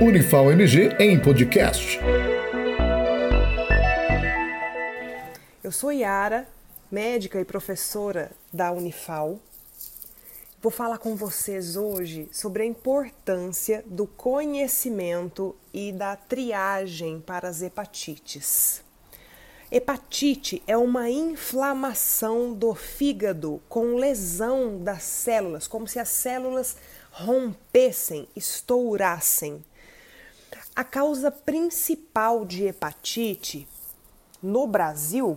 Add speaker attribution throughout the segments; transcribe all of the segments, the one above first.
Speaker 1: Unifal MG em podcast.
Speaker 2: Eu sou Yara, médica e professora da Unifal. Vou falar com vocês hoje sobre a importância do conhecimento e da triagem para as hepatites. Hepatite é uma inflamação do fígado com lesão das células, como se as células rompessem, estourassem. A causa principal de hepatite no Brasil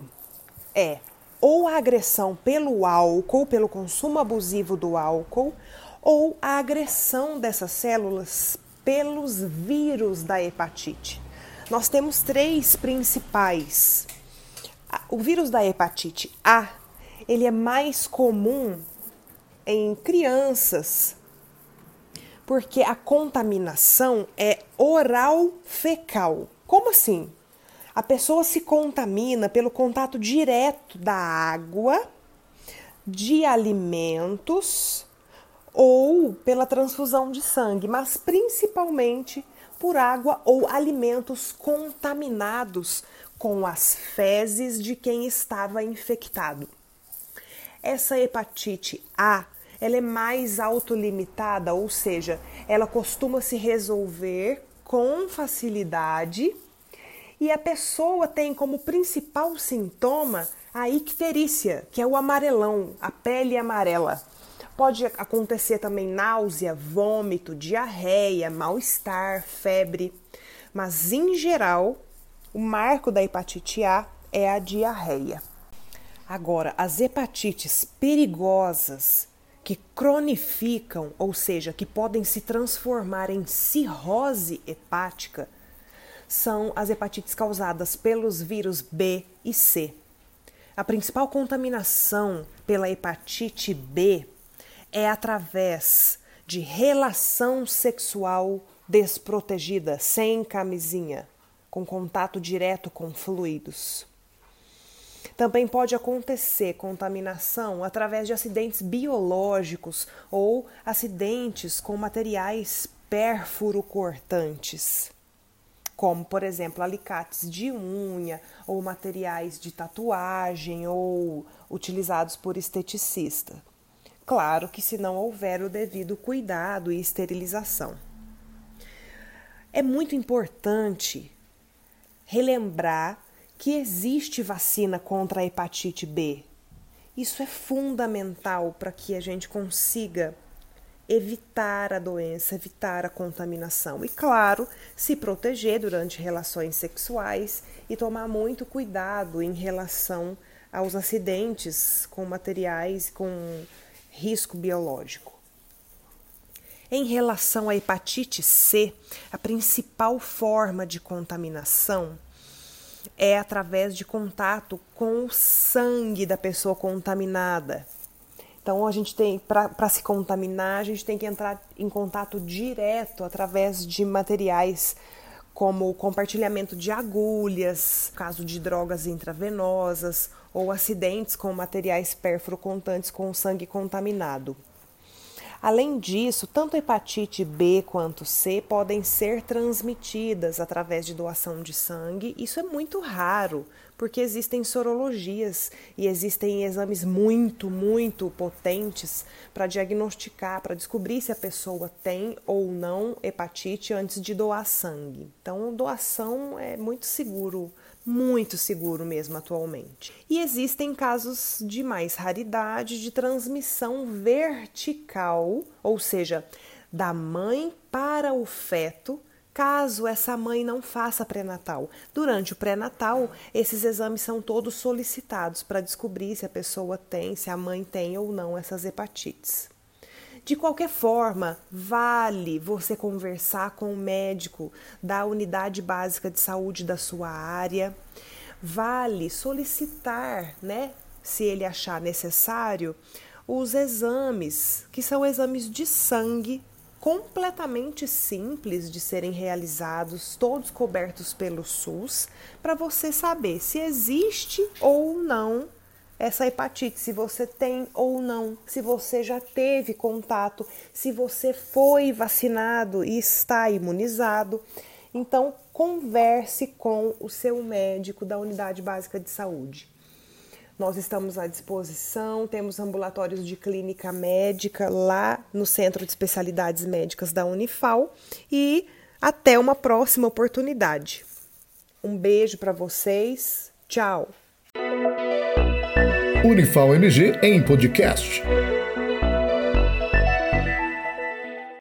Speaker 2: é ou a agressão pelo álcool, pelo consumo abusivo do álcool, ou a agressão dessas células pelos vírus da hepatite. Nós temos três principais. O vírus da hepatite A, ele é mais comum em crianças porque a contaminação é oral fecal. Como assim? A pessoa se contamina pelo contato direto da água, de alimentos ou pela transfusão de sangue, mas principalmente por água ou alimentos contaminados com as fezes de quem estava infectado. Essa hepatite A ela é mais autolimitada, ou seja, ela costuma se resolver com facilidade e a pessoa tem como principal sintoma a icterícia, que é o amarelão, a pele amarela. Pode acontecer também náusea, vômito, diarreia, mal-estar, febre, mas em geral, o marco da hepatite A é a diarreia. Agora, as hepatites perigosas que cronificam, ou seja, que podem se transformar em cirrose hepática, são as hepatites causadas pelos vírus B e C. A principal contaminação pela hepatite B é através de relação sexual desprotegida, sem camisinha, com contato direto com fluidos. Também pode acontecer contaminação através de acidentes biológicos ou acidentes com materiais pérfuro-cortantes, como, por exemplo, alicates de unha ou materiais de tatuagem ou utilizados por esteticista. Claro que se não houver o devido cuidado e esterilização. É muito importante relembrar que existe vacina contra a hepatite B. Isso é fundamental para que a gente consiga evitar a doença, evitar a contaminação. E, claro, se proteger durante relações sexuais e tomar muito cuidado em relação aos acidentes com materiais com risco biológico. Em relação à hepatite C, a principal forma de contaminação é através de contato com o sangue da pessoa contaminada. Então, a gente tem, para se contaminar, a gente tem que entrar em contato direto através de materiais como o compartilhamento de agulhas, caso de drogas intravenosas ou acidentes com materiais pérfuro-contantes com sangue contaminado. Além disso, tanto hepatite B quanto C podem ser transmitidas através de doação de sangue. Isso é muito raro, porque existem sorologias e existem exames muito, muito potentes para diagnosticar, para descobrir se a pessoa tem ou não hepatite antes de doar sangue. Então, doação é muito seguro muito seguro mesmo atualmente. E existem casos de mais raridade de transmissão vertical, ou seja, da mãe para o feto, caso essa mãe não faça pré-natal. Durante o pré-natal, esses exames são todos solicitados para descobrir se a pessoa tem, se a mãe tem ou não essas hepatites. De qualquer forma, vale você conversar com o médico da unidade básica de saúde da sua área. Vale solicitar, né, se ele achar necessário, os exames, que são exames de sangue completamente simples de serem realizados, todos cobertos pelo SUS, para você saber se existe ou não essa hepatite, se você tem ou não, se você já teve contato, se você foi vacinado e está imunizado. Então, converse com o seu médico da unidade básica de saúde. Nós estamos à disposição, temos ambulatórios de clínica médica lá no Centro de Especialidades Médicas da Unifal e até uma próxima oportunidade. Um beijo para vocês. Tchau.
Speaker 1: Unifal MG em podcast.